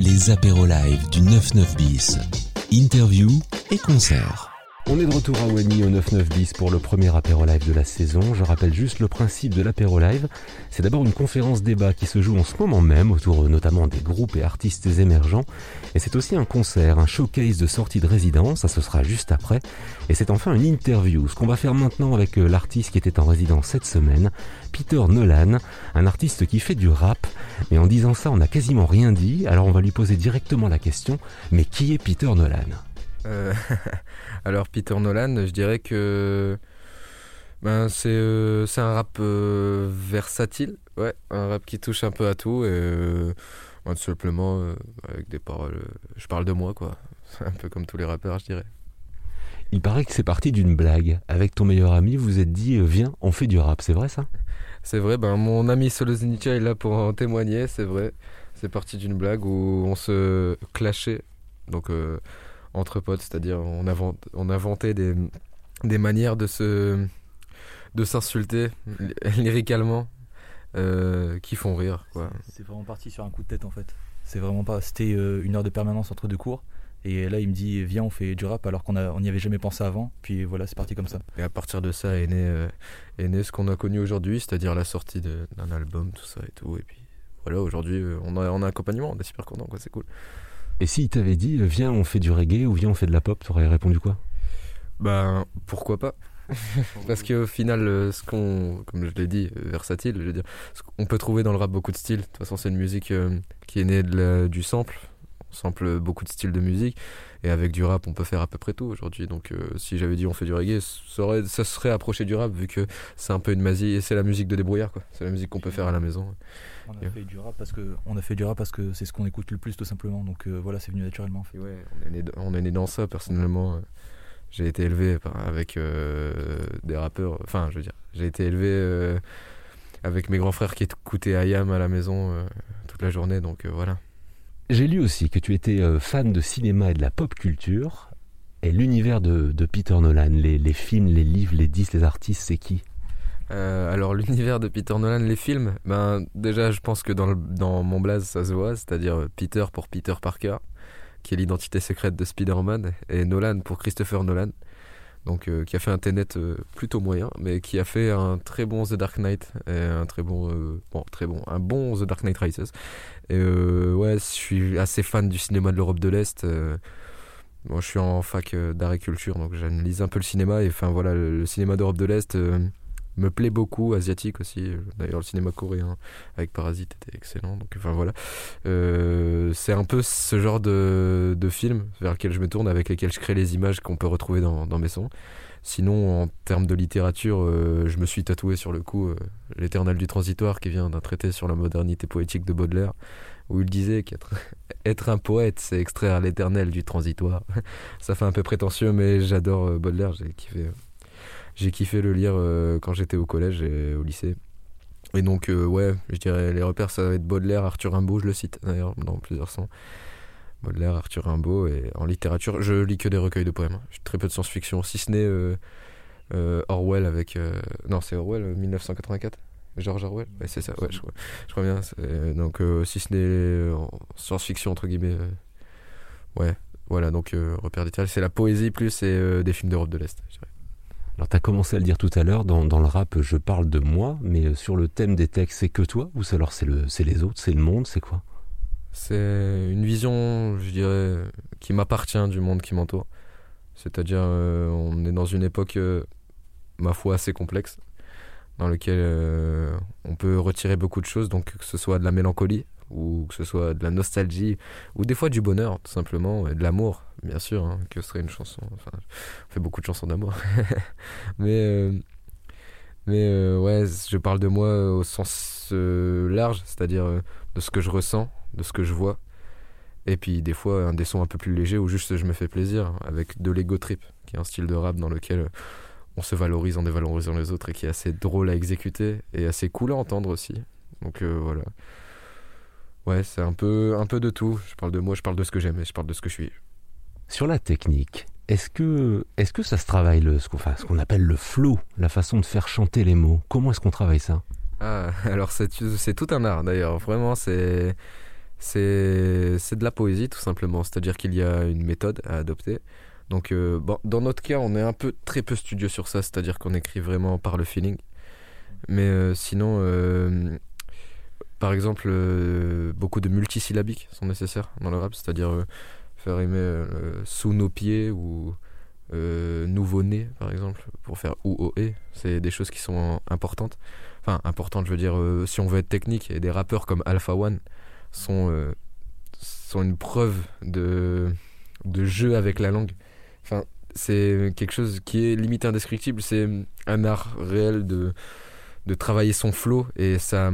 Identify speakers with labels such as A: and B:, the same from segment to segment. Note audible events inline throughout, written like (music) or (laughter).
A: les apéros live du 99 bis. Interview et concert.
B: On est de retour à Wany au 9910 pour le premier apéro live de la saison. Je rappelle juste le principe de l'apéro live. C'est d'abord une conférence débat qui se joue en ce moment même autour notamment des groupes et artistes émergents. Et c'est aussi un concert, un showcase de sortie de résidence. Ça ce sera juste après. Et c'est enfin une interview. Ce qu'on va faire maintenant avec euh, l'artiste qui était en résidence cette semaine, Peter Nolan, un artiste qui fait du rap. Mais en disant ça, on n'a quasiment rien dit. Alors on va lui poser directement la question. Mais qui est Peter Nolan?
C: Euh, (laughs) alors Peter Nolan, je dirais que ben, c'est euh, un rap euh, versatile, ouais, un rap qui touche un peu à tout et tout simplement avec des paroles. je parle de moi quoi, (laughs) un peu comme tous les rappeurs, je dirais.
B: Il paraît que c'est parti d'une blague. Avec ton meilleur ami, vous êtes dit viens, on fait du rap, c'est vrai ça?
C: C'est vrai, ben mon ami Solo Zenicha est là pour en témoigner, c'est vrai. C'est parti d'une blague où on se clashait. Donc entre potes, c'est-à-dire on, on inventait des, des manières de se de s'insulter (laughs) lyricalement euh, qui font rire.
D: C'est vraiment parti sur un coup de tête en fait. C'est vraiment pas. C'était euh, une heure de permanence entre deux cours. Et là, il me dit Viens, on fait du rap alors qu'on n'y avait jamais pensé avant. Puis voilà, c'est parti comme ça.
C: Et à partir de ça est né, euh, est né ce qu'on a connu aujourd'hui, c'est-à-dire la sortie d'un album, tout ça et tout. Et puis voilà, aujourd'hui, on a, on a un accompagnement, on est super content, c'est cool.
B: Et s'il t'avait dit, viens, on fait du reggae ou viens, on fait de la pop, t'aurais répondu quoi?
C: Ben, pourquoi pas? (laughs) Parce qu'au final, euh, ce qu'on, comme je l'ai dit, euh, versatile, je veux dire, on peut trouver dans le rap beaucoup de styles. De toute façon, c'est une musique euh, qui est née de du sample. On sample beaucoup de styles de musique. Et avec du rap, on peut faire à peu près tout aujourd'hui. Donc, si j'avais dit on fait du reggae, ça, aurait, ça serait approché du rap, vu que c'est un peu une masie et c'est la musique de débrouillard, quoi. C'est la musique qu'on peut faire à la maison.
D: On a fait du rap parce que on a fait du rap parce que c'est ce qu'on écoute le plus tout simplement. Donc euh, voilà, c'est venu naturellement.
C: Ouais, on est, né, on est né dans ça personnellement. Euh, j'ai été élevé avec euh, des rappeurs. Enfin, je veux dire, j'ai été élevé avec mes grands frères qui écoutaient Ayam à la maison toute la journée. Donc voilà.
B: J'ai lu aussi que tu étais fan de cinéma et de la pop culture. Et l'univers de, Peter Nolan, les, films, les livres, les disques, les artistes, c'est qui?
C: Euh, alors l'univers de Peter Nolan, les films, ben déjà je pense que dans mon blaze ça se voit, c'est-à-dire euh, Peter pour Peter Parker, qui est l'identité secrète de Spider-Man, et Nolan pour Christopher Nolan, donc euh, qui a fait un Tenet plutôt moyen, mais qui a fait un très bon The Dark Knight un très bon, bon très bon, un bon The Dark Knight Rises. Et ouais, je suis assez fan du cinéma de l'Europe de l'Est. moi, je suis en fac d'art et culture, donc j'analyse un peu le cinéma et enfin voilà, le cinéma d'Europe de l'Est me plaît beaucoup, asiatique aussi. D'ailleurs, le cinéma coréen avec Parasite était excellent. Donc, enfin voilà. Euh, c'est un peu ce genre de, de film vers lequel je me tourne, avec lesquels je crée les images qu'on peut retrouver dans, dans mes sons. Sinon, en termes de littérature, euh, je me suis tatoué sur le coup euh, L'éternel du transitoire qui vient d'un traité sur la modernité poétique de Baudelaire, où il disait qu'être (laughs) être un poète, c'est extraire l'éternel du transitoire. (laughs) Ça fait un peu prétentieux, mais j'adore Baudelaire, j'ai kiffé j'ai kiffé le lire euh, quand j'étais au collège et au lycée. Et donc, euh, ouais, je dirais les repères, ça va être Baudelaire, Arthur Rimbaud, je le cite d'ailleurs dans plusieurs sons. Baudelaire, Arthur Rimbaud, et en littérature, je lis que des recueils de poèmes. J'ai très peu de science-fiction, si ce n'est euh, Orwell avec. non, c'est Orwell, 1984 George Orwell? Ouais, c'est ça, ouais, je, crois bien. Donc, si ce n'est science-fiction, entre guillemets, ouais, voilà, donc repère littéraire, c'est la poésie plus et des films d'Europe de l'Est, je dirais.
B: Alors, tu as commencé à le dire tout à l'heure, dans, le rap, je parle de moi, mais euh, sur le thème des textes, c'est que toi Ou alors c'est le, les autres, c'est le monde, c'est quoi?
C: C'est une vision, je dirais, qui m'appartient du monde qui m'entoure. C'est-à-dire, euh, on est dans une époque, euh, ma foi, assez complexe, dans laquelle on peut retirer beaucoup de choses, donc que ce soit de la mélancolie, ou que ce soit de la nostalgie, ou des fois du bonheur, tout simplement, et de l'amour, bien sûr, hein, que serait une chanson. Enfin, on fait beaucoup de chansons d'amour. (laughs) mais euh, mais euh, ouais, je parle de moi au sens euh, large, c'est-à-dire de ce que je ressens, de ce que je vois. Et puis des fois, un des sons un peu plus légers où juste je me fais plaisir, avec de l'ego trip, qui est un style de rap dans lequel on se valorise en dévalorisant les autres et qui est assez drôle à exécuter et assez cool à entendre aussi. Donc voilà. Ouais, c'est un peu, un peu de tout. Je parle de moi, je parle de ce que j'aime et je parle de ce que je suis.
B: Sur la technique, est-ce que, est que ça se travaille, le, ce qu'on appelle le flow, la façon de faire chanter les mots? Comment est-ce qu'on travaille ça?
C: Ah, (laughs) alors c'est tout un art d'ailleurs. Vraiment, c'est de la poésie tout simplement. C'est-à-dire qu'il y a une méthode à adopter. Donc euh, dans notre cas, on est un peu très peu studieux sur ça, c'est-à-dire qu'on écrit vraiment par le feeling. Mais euh, sinon, euh, par exemple, beaucoup de multisyllabiques sont nécessaires dans le rap, c'est-à-dire faire rimer euh, sous nos pieds ou euh, nouveau-né, par exemple, pour faire ou o e. C'est des choses qui sont importantes. Enfin, importantes, je veux dire, euh, si on veut être technique, et des rappeurs comme Alpha One sont, sont une preuve de, de jeu avec la langue. Enfin, c'est quelque chose qui est limite indescriptible. C'est un art réel de, de travailler son flow et ça.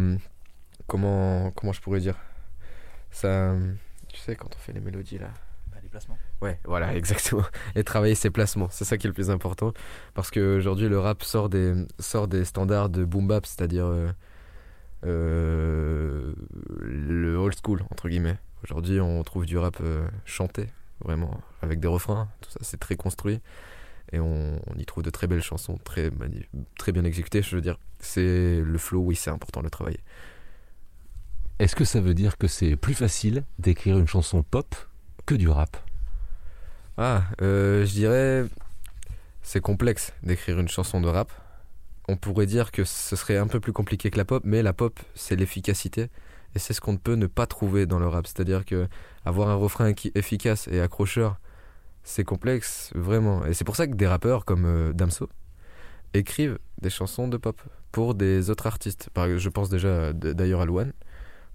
C: Comment, comment je pourrais dire? Ça. Tu sais, quand on fait les mélodies là.
D: Placements.
C: Ouais, voilà, (laughs) exactement. Et travailler ses placements, c'est ça qui est le plus important. Parce qu'aujourd'hui, le rap sort des, sort des standards de boom bap, c'est-à-dire euh, euh, le old school, entre guillemets. Aujourd'hui, on trouve du rap euh, chanté, vraiment, avec des refrains, tout ça, c'est très construit. Et on, on y trouve de très belles chansons, très, très bien exécutées. Je veux dire, c'est le flow, oui, c'est important de le travailler.
B: Est-ce que ça veut dire que c'est plus facile d'écrire une chanson pop que du rap?
C: Ah, euh, je dirais, c'est complexe d'écrire une chanson de rap. On pourrait dire que ce serait un peu plus compliqué que la pop, mais la pop, c'est l'efficacité. Et c'est ce qu'on ne peut ne pas trouver dans le rap. C'est-à-dire que avoir un refrain qui efficace et accrocheur, c'est complexe, vraiment. Et c'est pour ça que des rappeurs comme euh, Damso écrivent des chansons de pop pour des autres artistes. Par, je pense déjà euh, d'ailleurs à Luan.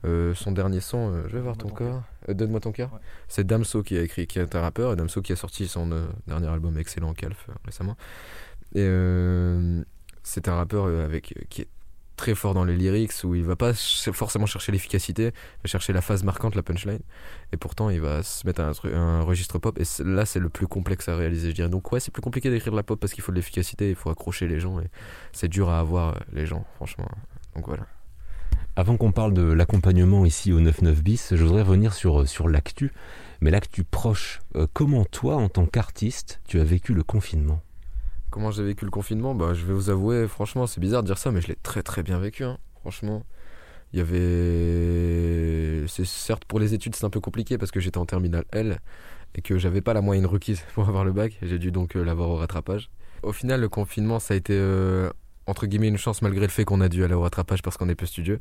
C: Euh, son dernier son, euh, Je vais voir ton
D: ton
C: corps. Euh, Donne-moi ton cœur.
D: Ouais.
C: C'est Damso qui a écrit, qui est un rappeur. Et Damso qui a sorti son dernier album excellent, Calf, récemment. Et c'est un rappeur avec, qui est très fort dans les lyrics, où il va pas forcément chercher l'efficacité, il va chercher la phase marquante, la punchline. Et pourtant, il va se mettre à un, un registre pop. Et là, c'est le plus complexe à réaliser, je dirais. Donc, ouais, c'est plus compliqué d'écrire de la pop parce qu'il faut de l'efficacité, il faut accrocher les gens. Et c'est dur à avoir, les gens, franchement. Donc, voilà.
B: Avant qu'on parle de l'accompagnement ici au 99 bis, je voudrais revenir sur, sur l'actu. Mais l'actu proche, euh, comment toi, en tant qu'artiste, tu as vécu le confinement?
C: Comment j'ai vécu le confinement? Bah, je vais vous avouer, franchement, c'est bizarre de dire ça, mais je l'ai très très bien vécu. hein. Franchement, il y avait. C'est certes pour les études, c'est un peu compliqué parce que j'étais en terminale L et que j'avais pas la moyenne requise (laughs) pour avoir le bac. J'ai dû donc euh, l'avoir au rattrapage. Au final, le confinement, ça a été euh, entre guillemets une chance malgré le fait qu'on a dû aller au rattrapage parce qu'on est peu studieux.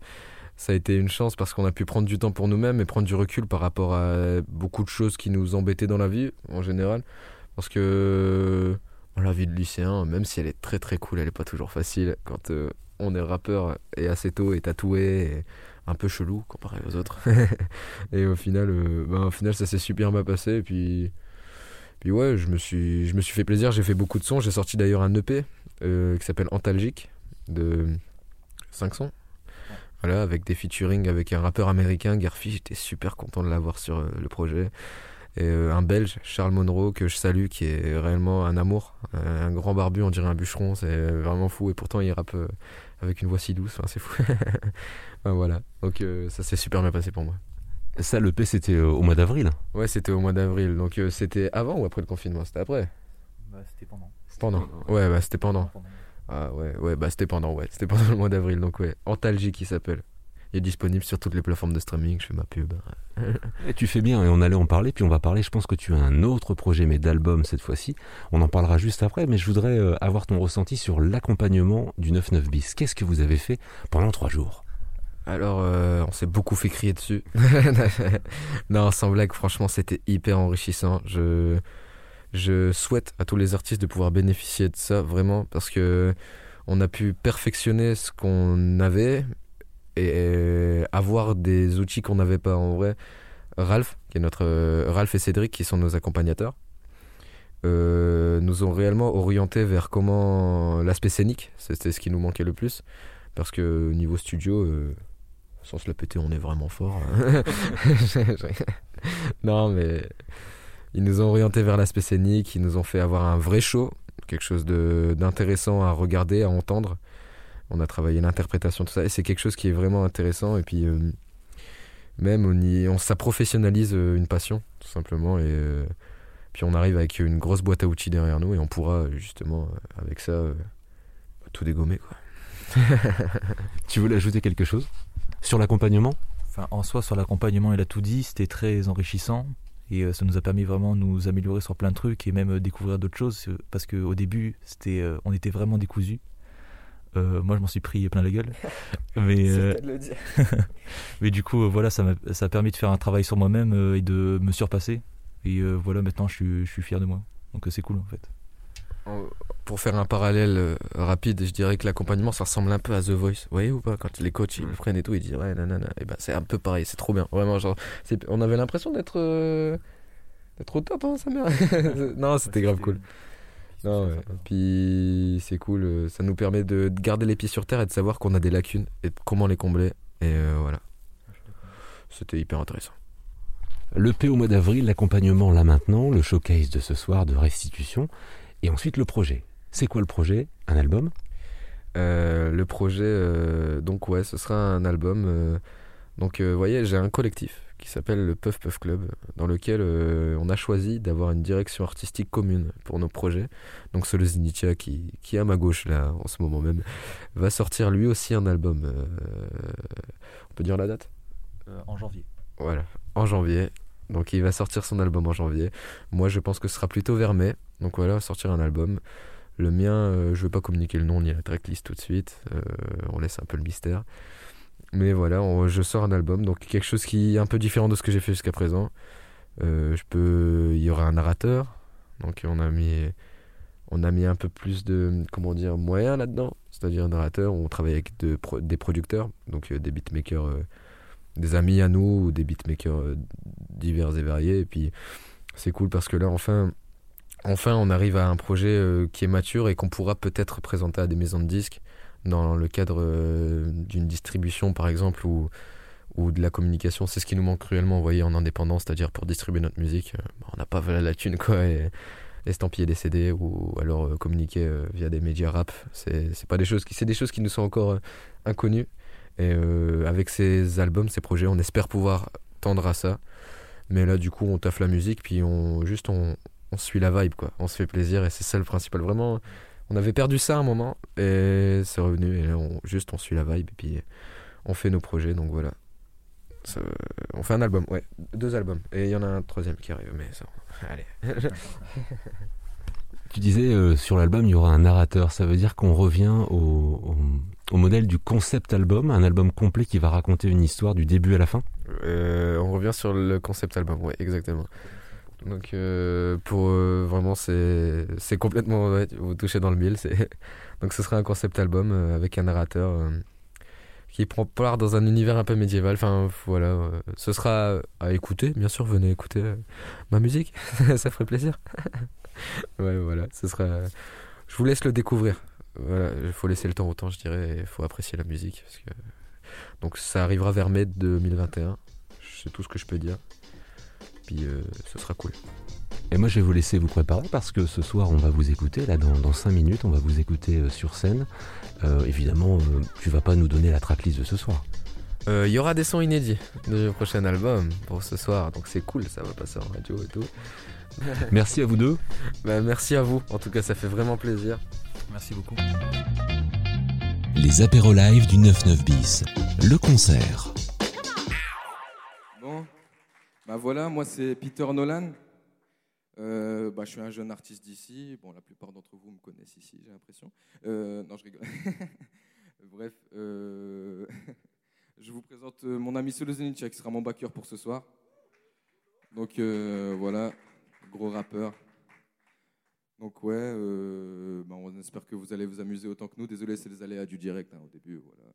C: Ça a été une chance parce qu'on a pu prendre du temps pour nous-mêmes et prendre du recul par rapport à beaucoup de choses qui nous embêtaient dans la vie en général. Parce que La vie de lycéen, même si elle est très très cool, elle est pas toujours facile. Quand euh, on est rappeur et assez tôt et tatoué et un peu chelou comparé aux autres. (laughs) et au final, euh, ben, au final, ça s'est super bien passé. Puis, puis ouais, je me suis, je me suis fait plaisir. J'ai fait beaucoup de sons. J'ai sorti d'ailleurs un EP euh, qui s'appelle Antalgique de 5 sons. Voilà, avec des featuring avec un rappeur américain, Garfi. J'étais super content de l'avoir sur euh, le projet et euh, un belge, Charles Monroe, que je salue, qui est réellement un amour, un grand barbu, on dirait un bûcheron, c'est vraiment fou, et pourtant il rappe avec une voix si douce, c'est fou. (laughs) Enfin, voilà, donc ça s'est super bien passé pour moi.
B: Ça, le P, c'était euh, au mois d'avril.
C: Ouais, c'était au mois d'avril, donc euh, c'était avant ou après le confinement? C'était après
D: Bah, c'était pendant.
C: Pendant. Ouais, bah c'était pendant. Ah ouais, ouais, bah c'était pendant, ouais, c'était pendant (laughs) le mois d'avril, donc ouais. Antalgie qui s'appelle. Il est disponible sur toutes les plateformes de streaming, je fais ma pub. (laughs)
B: Et tu fais bien, et on allait en parler, puis on va parler, je pense que tu as un autre projet, mais d'album cette fois-ci. On en parlera juste après, mais je voudrais euh, avoir ton ressenti sur l'accompagnement du 99 bis. Qu'est-ce que vous avez fait pendant trois jours?
C: Alors, euh, on s'est beaucoup fait crier dessus. (laughs) non, sans blague, franchement, c'était hyper enrichissant. Je, je souhaite à tous les artistes de pouvoir bénéficier de ça, vraiment, parce que on a pu perfectionner ce qu'on avait et avoir des outils qu'on n'avait pas en vrai. Ralph, qui est notre euh, Ralph et Cédric, qui sont nos accompagnateurs, euh, nous ont réellement orienté vers comment l'aspect scénique, c'était ce qui nous manquait le plus, parce que niveau studio, sans se la péter, on est vraiment fort. (laughs) non, mais ils nous ont orienté vers l'aspect scénique, ils nous ont fait avoir un vrai show, quelque chose d'intéressant à regarder, à entendre. On a travaillé l'interprétation, tout ça, et c'est quelque chose qui est vraiment intéressant. Et puis, euh, même, on, y, ça professionnalise euh, une passion, tout simplement. Et euh, puis, on arrive avec une grosse boîte à outils derrière nous, et on pourra, justement, avec ça, tout dégommer, quoi. (laughs)
B: Tu voulais ajouter quelque chose? Sur l'accompagnement?
D: Enfin, en soi, sur l'accompagnement, il a tout dit, c'était très enrichissant. Et euh, ça nous a permis vraiment de nous améliorer sur plein de trucs et même euh, découvrir d'autres choses. euh, Parce qu'au début, c'était, on était vraiment décousus. Euh, moi, je m'en suis pris plein la gueule. (laughs) Mais, euh,
C: de le dire. (laughs)
D: mais du coup, voilà, ça a permis de faire un travail sur moi-même et de me surpasser. Et euh, voilà, maintenant, je suis, je suis fier de moi. Donc c'est cool en fait.
C: Pour faire un parallèle euh, rapide, je dirais que l'accompagnement ça ressemble un peu à The Voice. Vous voyez ou pas Quand les coachs ils le prennent et tout, ils disent ouais, nanana. Et ben c'est un peu pareil, c'est trop bien. Vraiment, genre, c'est- on avait l'impression d'être euh, d'être au top, hein, sa mère. (laughs) non, c'était grave cool. Non, ouais. Puis c'est cool, euh, ça nous permet de de garder les pieds sur terre et de savoir qu'on a des lacunes et comment les combler. Et euh, voilà. C'était hyper intéressant.
B: Le P au mois d'avril, l'accompagnement là maintenant, le showcase de ce soir de restitution, et ensuite le projet. C'est quoi le projet? Un album?
C: Euh, le projet, euh, donc ouais, ce sera un album. euh, donc, euh, vous voyez, j'ai un collectif qui s'appelle le Puff Puff Club, dans lequel euh, on a choisi d'avoir une direction artistique commune pour nos projets. Donc, Solo Zinitia, qui, qui est à ma gauche là, en ce moment même, va sortir lui aussi un album. euh, on peut dire la date?
D: Euh, en janvier.
C: Voilà, en janvier. Donc il va sortir son album en janvier. Moi je pense que ce sera plutôt vers mai. Donc voilà, sortir un album. Le mien, euh, je vais pas communiquer le nom ni la tracklist tout de suite. Euh, on laisse un peu le mystère. Mais voilà, on- je sors un album. Donc quelque chose qui est un peu différent de ce que j'ai fait jusqu'à présent. Euh, je peux, il y aura un narrateur. Donc on a mis, on a mis un peu plus de, comment dire, moyens là-dedans. C'est-à-dire un narrateur. On travaille avec de des producteurs, donc des beatmakers. Des amis à nous ou des beatmakers euh, divers et variés. Et puis c'est cool parce que là enfin enfin on arrive à un projet euh, qui est mature et qu'on pourra peut-être présenter à des maisons de disques dans le cadre euh, d'une distribution par exemple ou ou de la communication. C'est ce qui nous manque cruellement vous voyez en indépendance c'est-à-dire pour distribuer notre musique bah, on n'a pas la thune quoi estampiller des CD ou alors communiquer via des médias rap. C'est pas des choses qui c'est des choses qui nous sont encore inconnues et euh, avec ces albums, ces projets, on espère pouvoir tendre à ça. Mais là, du coup, on taffe la musique, puis on juste on, on suit la vibe, quoi. On se fait plaisir, et c'est ça le principal. Vraiment, on avait perdu ça à un moment, et c'est revenu. Et là, on, juste on suit la vibe, et puis on fait nos projets. Donc voilà. On fait un album, ouais, deux albums. Et il y en a un troisième qui arrive, mais ça, allez. (laughs)
B: Tu disais euh, sur l'album il y aura un narrateur, ça veut dire qu'on revient au, modèle du concept album, un album complet qui va raconter une histoire du début à la fin?
C: Euh, on revient sur le concept album, ouais, exactement. Donc euh, pour vraiment c'est complètement vous touchez dans le mille. (laughs) Donc ce sera un concept album avec un narrateur qui prend part dans un univers un peu médiéval. Enfin voilà, ce sera à écouter. Bien sûr, venez écouter ma musique, (laughs) ça ferait plaisir. (laughs) (laughs) ouais voilà, ce sera. Je vous laisse le découvrir. Voilà, il faut laisser le temps au temps, je dirais. Il faut apprécier la musique parce que donc ça arrivera vers mai 2021. C'est tout ce que je peux dire. Puis euh, ce sera cool.
B: Et moi je vais vous laisser vous préparer parce que ce soir on va vous écouter, là dans, dans 5 minutes on va vous écouter euh, sur scène. Euh, évidemment euh, tu vas pas nous donner la tracklist de ce soir.
C: Il y aura des sons inédits du prochain album pour ce soir. Donc c'est cool, ça va passer en radio et tout. (laughs)
B: Merci à vous deux.
C: Bah, merci à vous. En tout cas, ça fait vraiment plaisir.
D: Merci beaucoup.
A: Les apéros live du 99 bis. Le concert.
E: Bon, bah voilà, moi c'est Peter Nolan. Euh, bah, je suis un jeune artiste d'ici. Bon, la plupart d'entre vous me connaissent ici, j'ai l'impression. Euh, non, je rigole. (laughs) Bref, euh, (laughs) je vous présente mon ami Solo qui sera mon backer pour ce soir. Donc euh, voilà, gros rappeur. Donc ouais, euh, bah, on espère que vous allez vous amuser autant que nous. Désolé, c'est les aléas du direct hein, au début, voilà,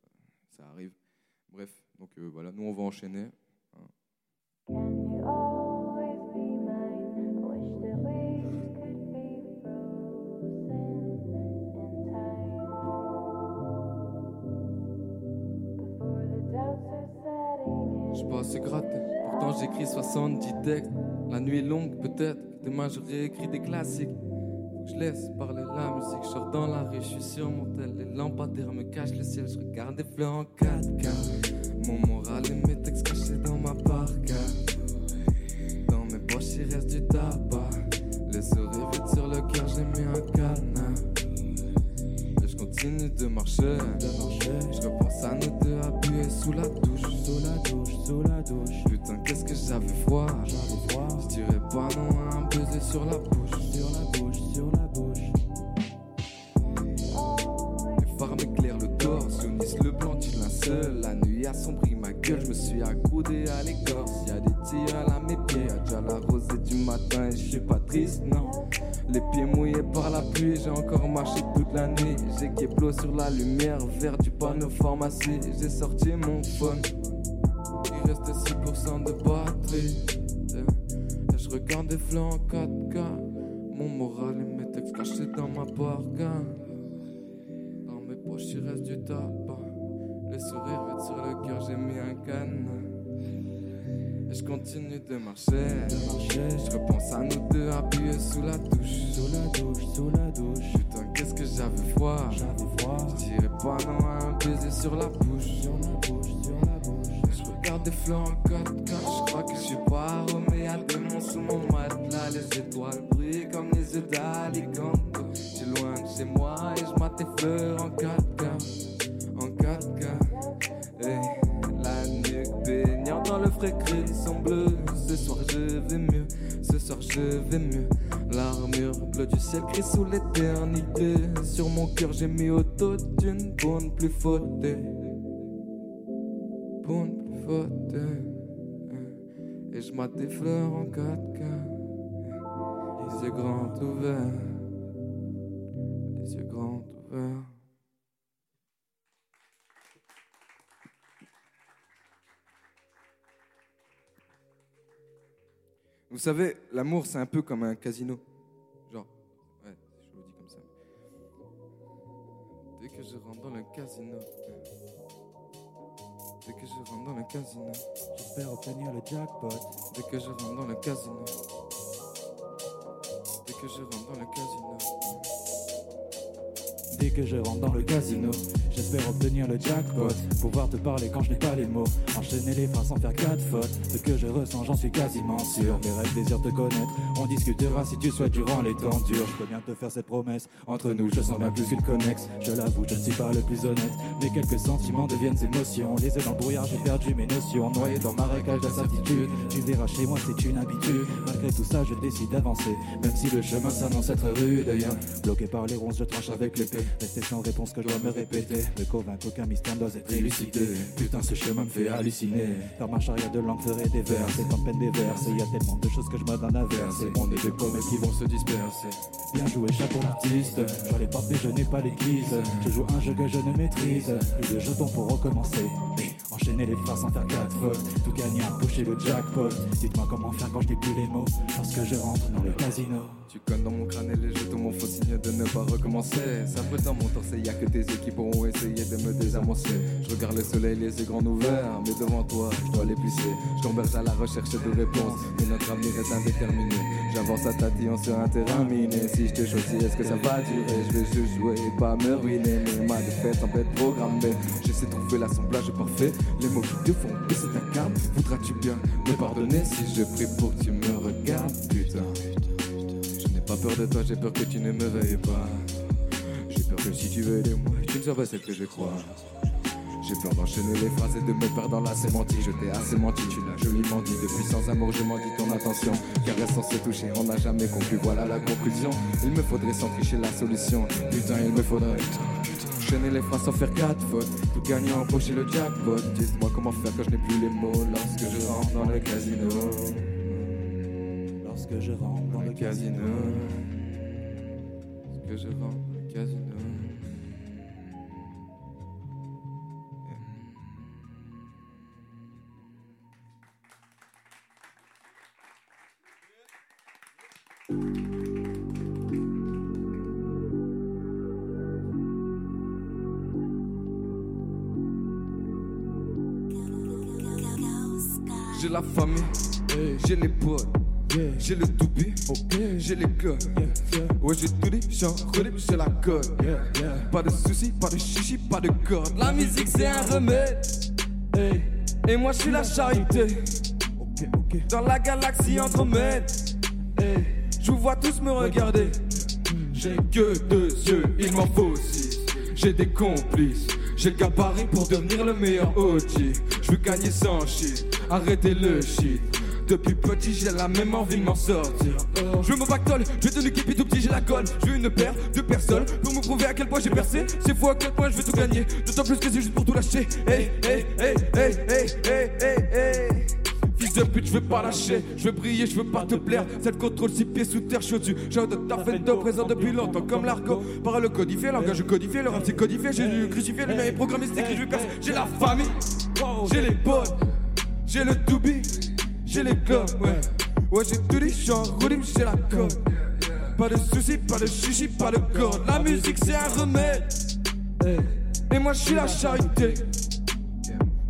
E: ça arrive. Bref, donc euh, voilà, nous on va enchaîner.
F: Can
E: j'écris 70 textes. La nuit est longue, peut-être. Demain j'aurai écrit des classiques. Je laisse parler la musique. Je dans la rue, je suis sur mon tel. Les lampadaires me cachent le ciel. Je regarde des fleurs en 4K. Mon moral et mes textes la lumière, vert du panneau pharmacie. J'ai sorti mon phone, il reste 6% de batterie. Et je regarde des flancs en 4K. Mon moral et mes textes cachés dans ma barca. Dans mes poches, il reste du tabac. Le sourire vite sur le cœur, j'ai mis un canne. Et je continue de marcher. Je repense à nous deux appuyés sous la douche.
G: Sous la douche, sous la douche.
E: Putain, qu'est-ce que j'avais froid.
G: J'avais froid
E: Je dirais pas non à un baiser sur la bouche.
G: sur la bouche, sur la bouche.
E: Je regarde des flancs en 4K, je crois que je suis pas aromé Y'a des monstres sous mon matelas, les étoiles brillent comme les yeux d'Alicante J'suis loin de chez moi et je mate tes fleurs en 4K frais crisson bleu Ce soir je vais mieux, ce soir je vais mieux L'armure bleue du ciel crie sous l'éternité Sur mon cœur j'ai mis autotune pour ne plus fauter pour plus fauter. Et je mate des fleurs en 4K. Les yeux grands ouverts. Les yeux grands ouverts. Vous savez, l'amour, c'est un peu comme un casino. Genre, ouais, je vous le dis comme ça. Dès que je rentre dans le casino, dès que je rentre dans le casino,
G: J'espère obtenir le jackpot.
E: dès que je rentre dans le casino, dès que je rentre dans le casino,
G: Dès que je rentre dans le casino, j'espère obtenir le jackpot. Pouvoir te parler quand je n'ai pas les mots. Enchaîner les phrases sans faire quatre fautes. Ce que je ressens, j'en suis quasiment sûr. Mes rêves désirent te connaître. On discutera si tu souhaites durant les temps durs. Je peux bien te faire cette promesse. Entre nous, je sens bien plus qu'une connexe. Je l'avoue, je ne suis pas le plus honnête. Mais quelques sentiments deviennent émotions. Les yeux dans le brouillard, j'ai perdu mes notions. Noyé dans marécage d'incertitude. Tu verras chez moi, c'est une habitude. Malgré tout ça, je décide d'avancer. Même si le chemin s'annonce être rude. Bloqué par les ronces, je tranche avec l'épée. Rester sans réponse que je dois me répéter. Me convaincre qu'aucun mystère doit être élucidé. Putain, ce chemin me fait halluciner. Faire marche arrière de langue ferait des vers. C'est en peine des vers. Il y a tellement de choses que je me donne à verser. On est des promesses qui vont se disperser? Bien joué, chapeau l'artiste. Je les porte, mais je n'ai pas l'église. Je joue un jeu que je ne maîtrise. Plus de jetons pour recommencer. Enchaîner les phrases sans faire quatre fautes. Tout gagner, empocher le jackpot. Dites-moi comment faire quand je n'ai plus les mots. Lorsque je rentre dans le casino.
E: Tu connes dans mon crâne et les jetons mon faux signe de ne pas recommencer. Ça brûle dans mon torse et y a que tes yeux qui pourront essayer de me désamorcer. Je regarde le soleil, les yeux grands ouverts, mais devant toi, je dois les plisser. Je à la recherche de réponses, mais notre avenir est indéterminé. J'avance à tatillon sur un terrain miné. Si je te choisis, est-ce que ça va durer? Je vais juste jouer et pas me ruiner. Mais ma défaite semble être programmée. J'essaie de trouver l'assemblage parfait. Les mots qui te font baisser ta carte. Voudras-tu bien me pardonner si je prie pour que tu me regardes, putain Je n'ai pas peur de toi, j'ai peur que tu ne me veuilles pas. J'ai peur que si tu veux aider moi, tu ne sois pas celle que je crois. J'ai peur d'enchaîner les phrases et de me perdre dans la sémantique. Je t'ai assez menti, tu l'as joliment dit. Depuis sans amour, je m'en dis ton attention. Car sans se toucher, on n'a jamais conclu. Voilà la conclusion. Il me faudrait sans tricher la solution. Putain, il me faudrait. Enchaîner les phrases sans faire quatre fautes. Tout gagner, empocher le jackpot. Dites-moi comment faire quand je n'ai plus les mots. Lorsque je rentre dans le casino.
G: Lorsque je rentre
E: Dans le casino. Lorsque je rentre dans le casino. La famille, j'ai les potes, j'ai le toupie, j'ai les codes. Ouais, j'ai tout dit, j'en relève, j'ai la code. Pas de soucis, pas de chichi, pas de code. La musique, c'est un remède. Et moi, je suis la charité. Dans la galaxie Andromède. Je vous vois tous me regarder. J'ai que deux yeux, il m'en faut six. J'ai des complices. J'ai le gabarit pour devenir le meilleur OG. Je veux gagner sans shit. Arrêtez le shit. Depuis petit, j'ai la même envie de m'en sortir. Je veux mon pactole, je vais niquer, puis tout petit, j'ai la colle. Je veux une paire de personnes pour me prouver à quel point j'ai percé. C'est fou à quel point je veux tout gagner. D'autant plus que c'est juste pour tout lâcher. Hey, hey, hey, hey, hey, hey, hey, hey. Fils de pute, je veux pas lâcher, je veux briller, je veux pas te plaire. Cette contrôle six pieds sous terre, au-dessus. J'ai de présent depuis longtemps, comme l'argot. Parole codifiée, langage codifié, le rap c'est codifié. J'ai dû crucifier, le mien est programmé, c'est écrit, je vais percer. J'ai la famille, j'ai les potes, j'ai le doubi, j'ai les clubs, ouais. Ouais, j'ai tout dit, je suis j'ai la corde. Pas de soucis, pas de chichi, pas de corde. La musique c'est un remède. Et moi je suis la charité.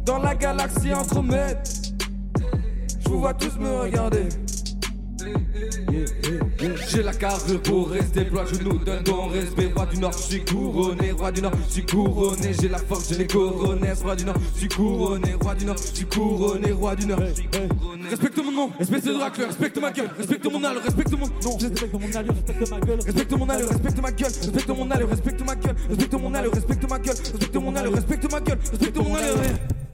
E: Dans la galaxie Andromède. Je vous vois tous me regarder. J'ai la carrure pour rester ploie, je nous donne ton respect. Roi du Nord, je suis couronné, roi du Nord, je suis couronné. J'ai la force, je les couronné. Roi du Nord, je suis couronné, roi du Nord, je suis couronné, roi du Nord. je suis couronné. Respecte mon nom, espèce de racleur, respecte ma gueule, respecte mon allure, respecte mon nom.
G: Respecte mon allure, respecte ma gueule.
E: Respecte mon allure, respecte ma gueule, respecte mon allure, respecte ma gueule, respecte mon allure, respecte ma gueule, respecte mon allure, respecte ma gueule, respecte mon allure.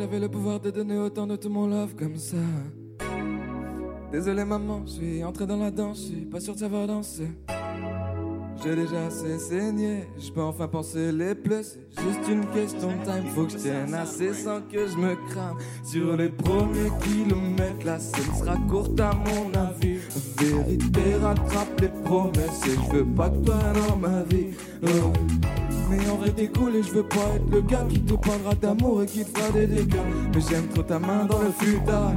E: J'avais le pouvoir de donner autant de tout mon love comme ça. Désolé maman, je suis entré dans la danse, je suis pas sûr de savoir danser. J'ai déjà assez saigné, je peux enfin penser les plaies. Juste une question de time, faut que je assez sans que je me crame. Sur les premiers kilomètres, la scène sera courte à mon avis. Vérité rattrape les promesses et je veux pas que toi dans ma vie. Oh. Mais en vrai et je veux pas être le gars qui te parlera d'amour et qui te fera des dégâts. Mais j'aime trop ta main dans le futal,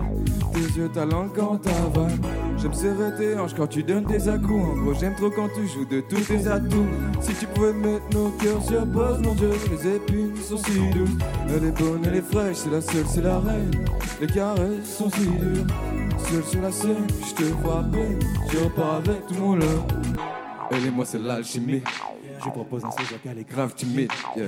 E: tes yeux ta langue quand t'avales. J'aime serrer tes hanches quand tu donnes tes à coups. En gros, j'aime trop quand tu joues de tous tes atouts. Si tu pouvais mettre nos cœurs sur pause, mon dieu, les épines sont si douces. Elle est bonne, elle est fraîche, c'est la seule, c'est la reine. Les caresses sont si dures. Seul sur la scène, je te vois peine. Je repars avec tout mon love. Elle et moi, c'est l'alchimie.
G: Je propose un séjour qu'elle est
E: Grave timide, yeah.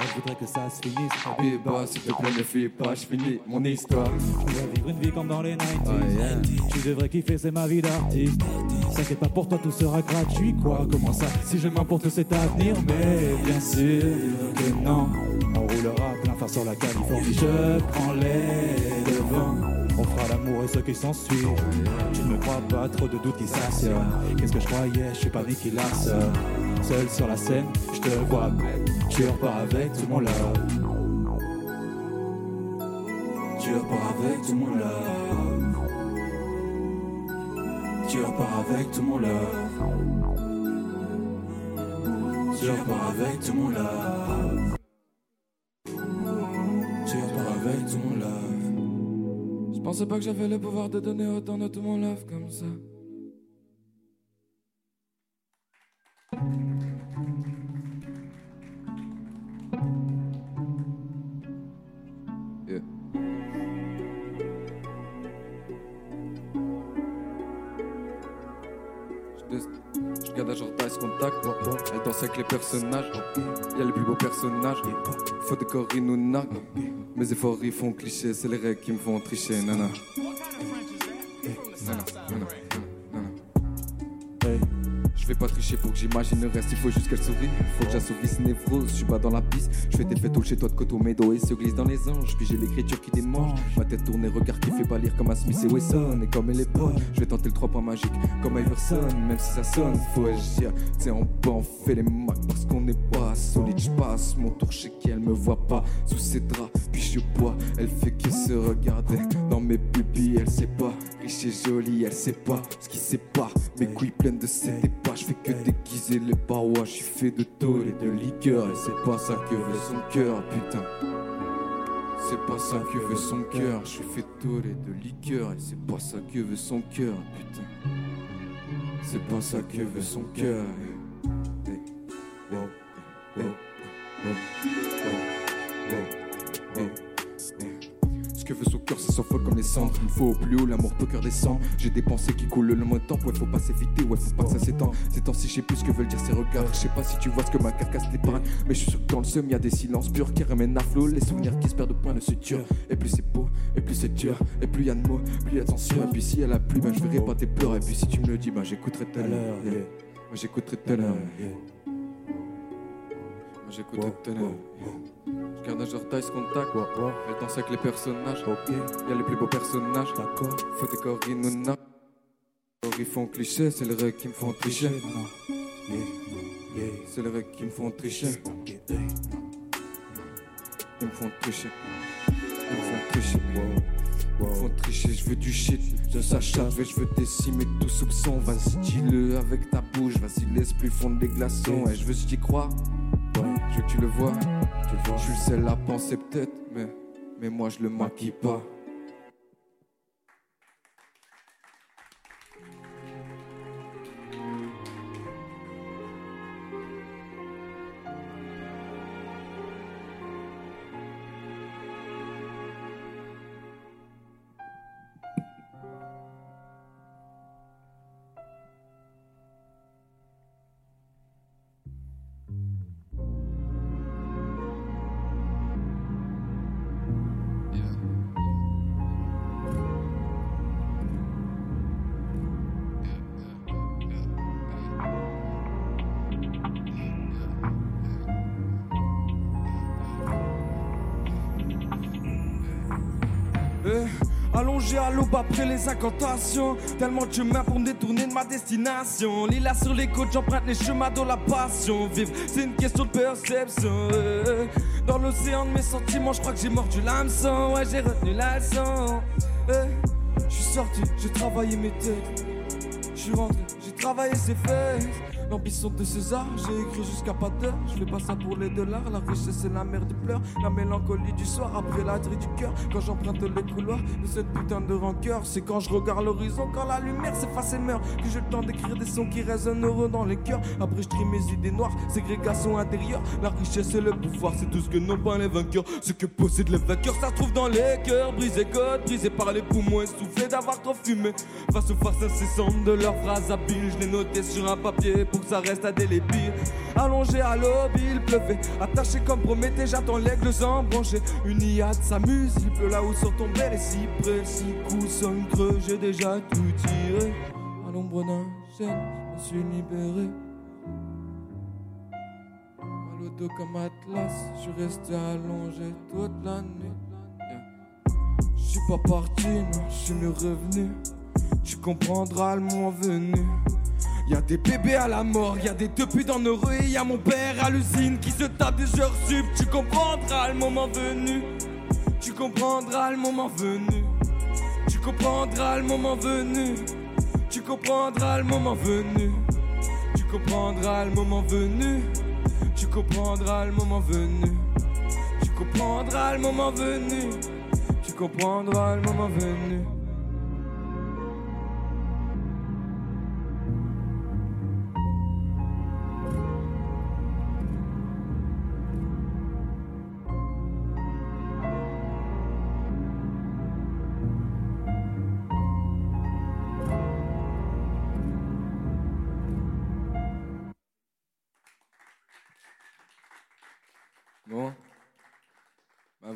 G: Elle voudrait que ça se finisse.
E: Et bah, s'il te plaît, ne fuis pas, je finis mon histoire.
G: Je dois vivre une vie comme dans les 90s.
E: Oh, yeah.
G: Tu devrais kiffer, c'est ma vie d'artiste. T'inquiète pas, pour toi tout sera gratuit, quoi. Comment ça Si je m'emporte cet avenir, mais bien sûr que non. On roulera plein phare sur la Californie. Je prends les devants. On fera l'amour et ce qui s'ensuit. Tu ne me crois pas, trop de doutes qui s'assionnent. Qu'est-ce que je croyais? Je suis pas Nicky Larson. Seul sur la scène, je te vois. Tu repars avec tout mon love. Tu repars avec tout mon love. Tu repars avec tout mon love. Tu repars avec tout mon love. Tu repars avec tout mon love. Je pensais pas que j'avais le pouvoir de donner autant de tout mon love comme ça. La genre Dice Contact, elle danse avec les personnages. Y'a les plus beaux personnages, faut des corps narguent. Mes efforts ils font cliché, c'est les règles qui me font tricher, nana, nana, nana.
E: Pas pour que j'imagine le reste, il faut juste qu'elle sourie. Faut que j'assouvisse névrose, je suis pas dans la piste. Je fais des fêtes chez toi de Cotomédo et se glisse dans les anges. Puis j'ai l'écriture qui démange. Ma tête tourne et regard qui fait pâlir comme à Smith et Wesson. Et comme elle est bonne, je vais tenter le 3 points magique comme Iverson. Même si ça sonne, faut agir. T'sais, on peut en fait les macs parce qu'on n'est pas solide. Je passe mon tour chez qui elle me voit pas sous ses draps. Puis je bois, elle fait que se regarder dans mes pupilles. Elle sait pas, riche et jolie, elle sait pas ce qui sépare. Mes couilles pleines de ses pas, je fais que déguiser les parois. Je suis fait de tôle et de liqueur. Et c'est pas ça que veut son cœur, putain. C'est pas ça que veut son cœur. Je suis fait de tôle et de liqueur. Et c'est pas ça que veut son cœur, putain. C'est pas ça que veut son cœur.
G: Cœur, sans folle comme les cendres. Une fois au plus haut, l'amour peut cœur descend. J'ai des pensées qui coulent le moins de temps. Ouais, faut pas s'éviter, ouais, faut pas que ça s'étend. Ces temps-ci, je sais plus ce que veulent dire ces regards. Je sais pas si tu vois ce que ma carcasse t'épargne. Mais je suis sûr que dans le seum, y a des silences purs qui ramènent à flot. Les souvenirs qui se perdent au point de suture. Et plus c'est beau, et plus c'est dur. Et plus y a de mots, plus y a de. Et puis si elle a plu, ben je verrai pas tes pleurs. Et puis si tu me le dis, ben j'écouterai tout à l'heure. j'écouterai tout à l'heure. Moi j'écouterai tout à l'heure. Je garde un genre Dice Contact. Elle danse avec les personnages. Y a les plus beaux personnages.
H: D'accord.
G: Faut des Corinona. Ils font cliché, c'est les règles qui me font tricher. C'est les règles qui me font tricher. Ils me font tricher. Ils me font tricher. Ils me font tricher, je veux du shit. Je s'achève et je veux décimer tout soupçon. Vas-y, dis-le avec ta bouche. Vas-y, laisse plus fondre les glaçons. Et je veux si t'y crois. Je veux que tu le vois.
H: Tu vois.
G: Je suis le seul à penser peut-être, mais, mais moi je le maquille pas.
E: Allongé à l'aube après les incantations. Tellement de chemin pour me détourner de ma destination. Lila sur les côtes, j'emprunte les chemins de la passion. Vivre, c'est une question de perception. Eh. Dans l'océan de mes sentiments, je crois que j'ai mordu l'hameçon Ouais, j'ai retenu la leçon. Eh, Je suis sorti, j'ai travaillé mes têtes. Je suis rentré, j'ai travaillé ses fesses L'ambition de César, j'ai écrit jusqu'à pas d'heure. Je fais pas ça pour les dollars, la richesse c'est la mer du pleurs. La mélancolie du soir après la du cœur. Quand j'emprunte les couloirs de cette putain de rancœur, c'est quand je regarde l'horizon, quand la lumière s'efface et meurt, que j'ai le temps d'écrire des sons qui résonnent heureux dans les cœurs. Après je trie mes idées noires, ségrégation intérieure. La richesse et le pouvoir, c'est tout ce que n'ont pas les vainqueurs. Ce que possèdent les vainqueurs, ça se trouve dans les cœurs. Brisés côtes, brisés par les poumons, essoufflés d'avoir trop fumé. Face aux farces incessantes de leurs phrases habiles, je l'ai noté sur un papier ça reste indélébile. Allongé à l'aube, il pleuvait. Attaché comme Prométhée, j'attends l'aigle sans brancher. Une iade s'amuse, il pleut là où sont tombés les cyprès. Six coups sonnent creux, j'ai déjà tout tiré. À l'ombre d'un chêne, je me suis libéré. À l'auto comme Atlas, je suis resté allongé toute la nuit. Je suis pas parti, non, je suis revenu. Tu comprendras le moment venu. Y a des bébés à la mort, y a des deux putes en heureux et y a mon père à l'usine qui se tape des heures sup. Tu comprendras le moment venu, tu comprendras le moment venu, tu comprendras le moment venu, tu comprendras le moment venu, tu comprendras le moment venu, tu comprendras le moment venu, tu comprendras le moment venu, tu comprendras le moment venu.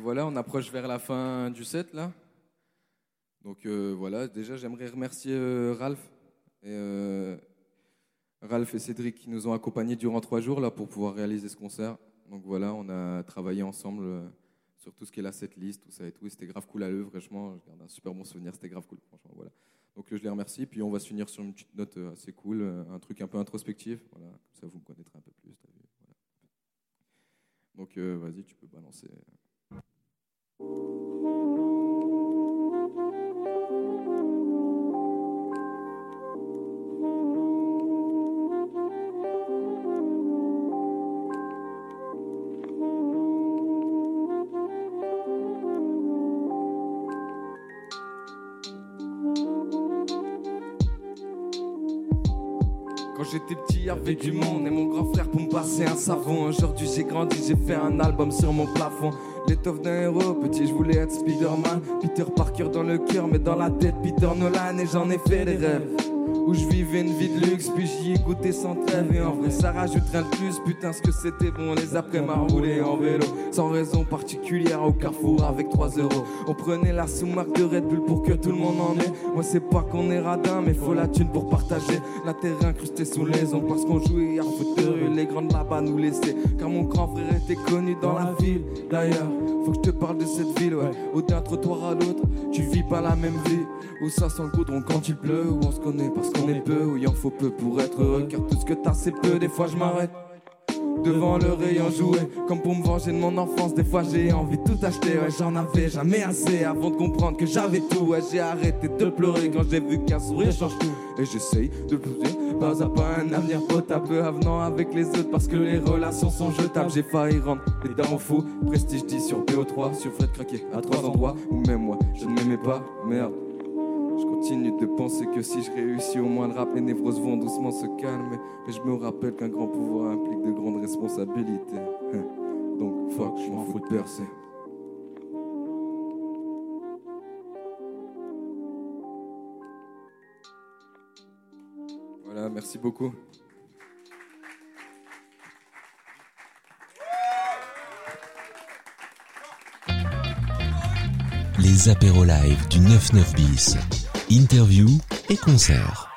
G: Voilà, on approche vers la fin du set là. Donc euh, voilà, déjà j'aimerais remercier euh, Ralph et euh, Ralph et Cédric qui nous ont accompagnés durant trois jours là pour pouvoir réaliser ce concert. Donc voilà, on a travaillé ensemble sur tout ce qui est la setlist, tout ça et tout. C'était grave cool à l'œuvre, franchement, je garde un super bon souvenir, c'était grave cool, franchement, voilà. Donc je les remercie, puis on va se finir sur une petite note assez cool, un truc un peu introspectif, voilà, comme ça vous me connaîtrez un peu plus, voilà. Donc vas-y, tu peux balancer.
E: J'étais petit, y du monde et mon grand frère pour me passer un savon. Aujourd'hui, j'ai grandi, j'ai fait un album sur mon plafond. L'étoffe d'un héros, petit je voulais être Spider-Man Peter Parker dans le cœur mais dans la tête Peter Nolan Et j'en ai fait des rêves où je vivais une vie de luxe, puis j'y ai goûté sans trêve. Et en vrai, ça rajoute rien plus. Putain, ce que c'était bon, les après m'a roulé en vélo. Sans raison particulière au carrefour avec 3 euros. On prenait la sous-marque de Red Bull pour que tout le monde en ait. Moi, c'est pas qu'on est radin, mais faut la thune pour partager. La terre incrustée sous les ongles parce qu'on jouait à foot de rue. Les grandes là-bas nous laissaient. Car mon grand frère était connu dans la ville. D'ailleurs, faut que je te parle de cette ville, ouais. Au d'un trottoir à l'autre, tu vis pas la même vie. Où ça sent le goudron quand il pleut, où on se connaît parce qu'on est peu, où il en faut peu pour être heureux. Car tout ce que t'as, c'est peu, des fois je m'arrête. Devant le rayon jouet, comme pour me venger de mon enfance, des fois j'ai envie de tout acheter. Ouais, j'en avais jamais assez avant de comprendre que j'avais tout. Ouais, j'ai arrêté de pleurer quand j'ai vu qu'un sourire change tout. Et j'essaye de pleurer, pas à pas un avenir potable, peu avenant avec les autres parce que les relations sont jetables. J'ai failli rendre les darons fous, prestige dit sur BO3, sur Fred craqué à trois endroits où même moi je ne m'aimais pas. Merde. Je continue de penser que si je réussis au moins de rap, les névroses vont doucement se calmer. Mais je me rappelle qu'un grand pouvoir implique de grandes responsabilités. Donc fuck, je m'en fous de percer. Voilà, merci beaucoup.
B: Les apéros live du 99 bis. Interview et concert.